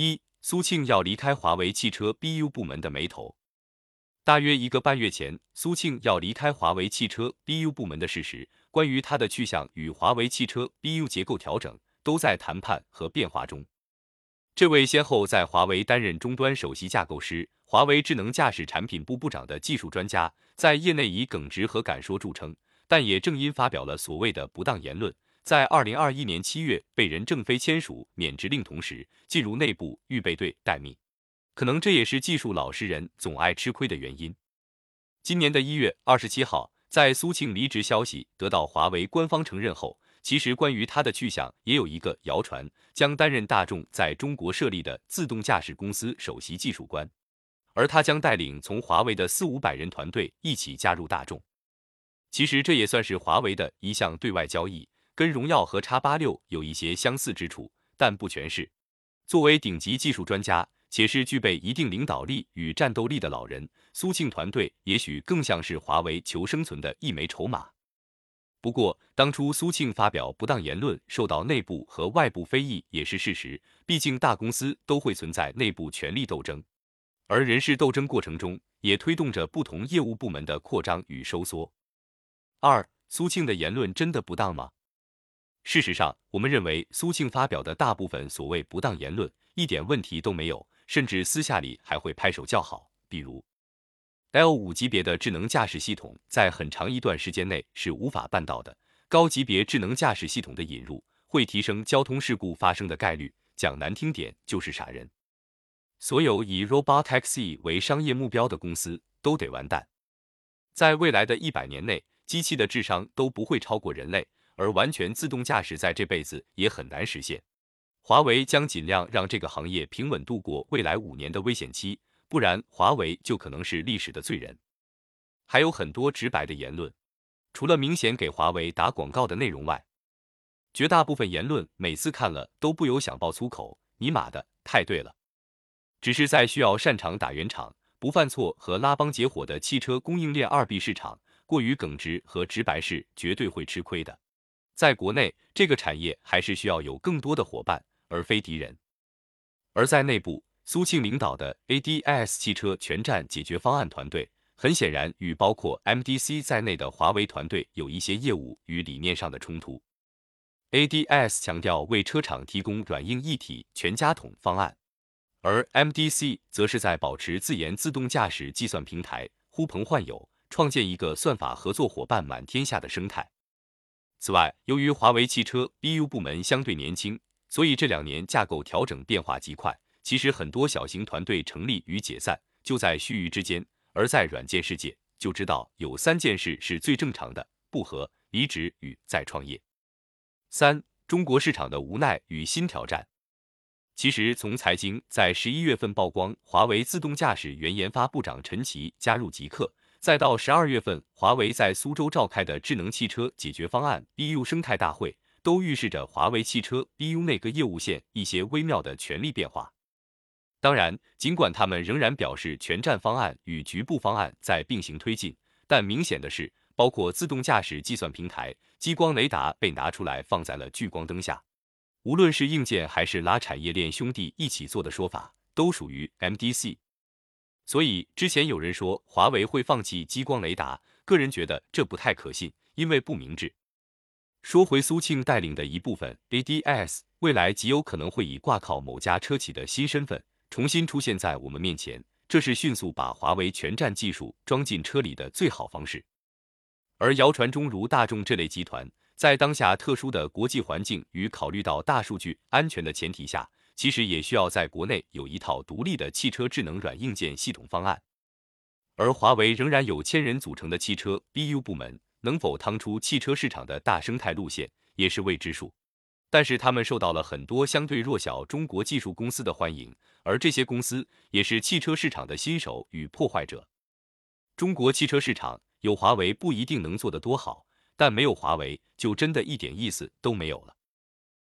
一，苏庆要离开华为汽车 BU 部门的眉头。大约一个半月前，苏庆要离开华为汽车 BU 部门的事实，关于他的去向与华为汽车 BU 结构调整，都在谈判和变化中。这位先后在华为担任终端首席架构师、华为智能驾驶产品部部长的技术专家，在业内以耿直和敢说著称，但也正因发表了所谓的不当言论。在二零二一年七月被任正非签署免职令同时，进入内部预备队待命，可能这也是技术老实人总爱吃亏的原因。今年的一月二十七号，在苏庆离职消息得到华为官方承认后，其实关于他的去向也有一个谣传，将担任大众在中国设立的自动驾驶公司首席技术官，而他将带领从华为的四五百人团队一起加入大众。其实这也算是华为的一项对外交易。跟荣耀和叉八六有一些相似之处，但不全是。作为顶级技术专家，且是具备一定领导力与战斗力的老人，苏庆团队也许更像是华为求生存的一枚筹码。不过，当初苏庆发表不当言论，受到内部和外部非议也是事实。毕竟大公司都会存在内部权力斗争，而人事斗争过程中，也推动着不同业务部门的扩张与收缩。二，苏庆的言论真的不当吗？事实上，我们认为苏庆发表的大部分所谓不当言论一点问题都没有，甚至私下里还会拍手叫好。比如，L 五级别的智能驾驶系统在很长一段时间内是无法办到的。高级别智能驾驶系统的引入会提升交通事故发生的概率，讲难听点就是傻人。所有以 Robotaxi 为商业目标的公司都得完蛋。在未来的一百年内，机器的智商都不会超过人类。而完全自动驾驶在这辈子也很难实现。华为将尽量让这个行业平稳度过未来五年的危险期，不然华为就可能是历史的罪人。还有很多直白的言论，除了明显给华为打广告的内容外，绝大部分言论每次看了都不由想爆粗口。尼玛的，太对了！只是在需要擅长打圆场、不犯错和拉帮结伙的汽车供应链二 B 市场，过于耿直和直白是绝对会吃亏的。在国内，这个产业还是需要有更多的伙伴，而非敌人。而在内部，苏庆领导的 ADS 汽车全站解决方案团队，很显然与包括 MDC 在内的华为团队有一些业务与理念上的冲突。ADS 强调为车厂提供软硬一体全家桶方案，而 MDC 则是在保持自研自动驾驶计算平台，呼朋唤友，创建一个算法合作伙伴满天下的生态。此外，由于华为汽车 BU 部门相对年轻，所以这两年架构调整变化极快。其实很多小型团队成立与解散就在须臾之间。而在软件世界，就知道有三件事是最正常的：不和、离职与再创业。三、中国市场的无奈与新挑战。其实从财经在十一月份曝光华为自动驾驶原研发部长陈奇加入极客。再到十二月份，华为在苏州召开的智能汽车解决方案 BU 生态大会，都预示着华为汽车 BU 那个业务线一些微妙的权力变化。当然，尽管他们仍然表示全站方案与局部方案在并行推进，但明显的是，包括自动驾驶计算平台、激光雷达被拿出来放在了聚光灯下。无论是硬件还是拉产业链兄弟一起做的说法，都属于 MDC。所以之前有人说华为会放弃激光雷达，个人觉得这不太可信，因为不明智。说回苏庆带领的一部分 ADS，未来极有可能会以挂靠某家车企的新身份重新出现在我们面前，这是迅速把华为全站技术装进车里的最好方式。而谣传中如大众这类集团，在当下特殊的国际环境与考虑到大数据安全的前提下。其实也需要在国内有一套独立的汽车智能软硬件系统方案，而华为仍然有千人组成的汽车 BU 部门，能否趟出汽车市场的大生态路线也是未知数。但是他们受到了很多相对弱小中国技术公司的欢迎，而这些公司也是汽车市场的新手与破坏者。中国汽车市场有华为不一定能做得多好，但没有华为就真的一点意思都没有了。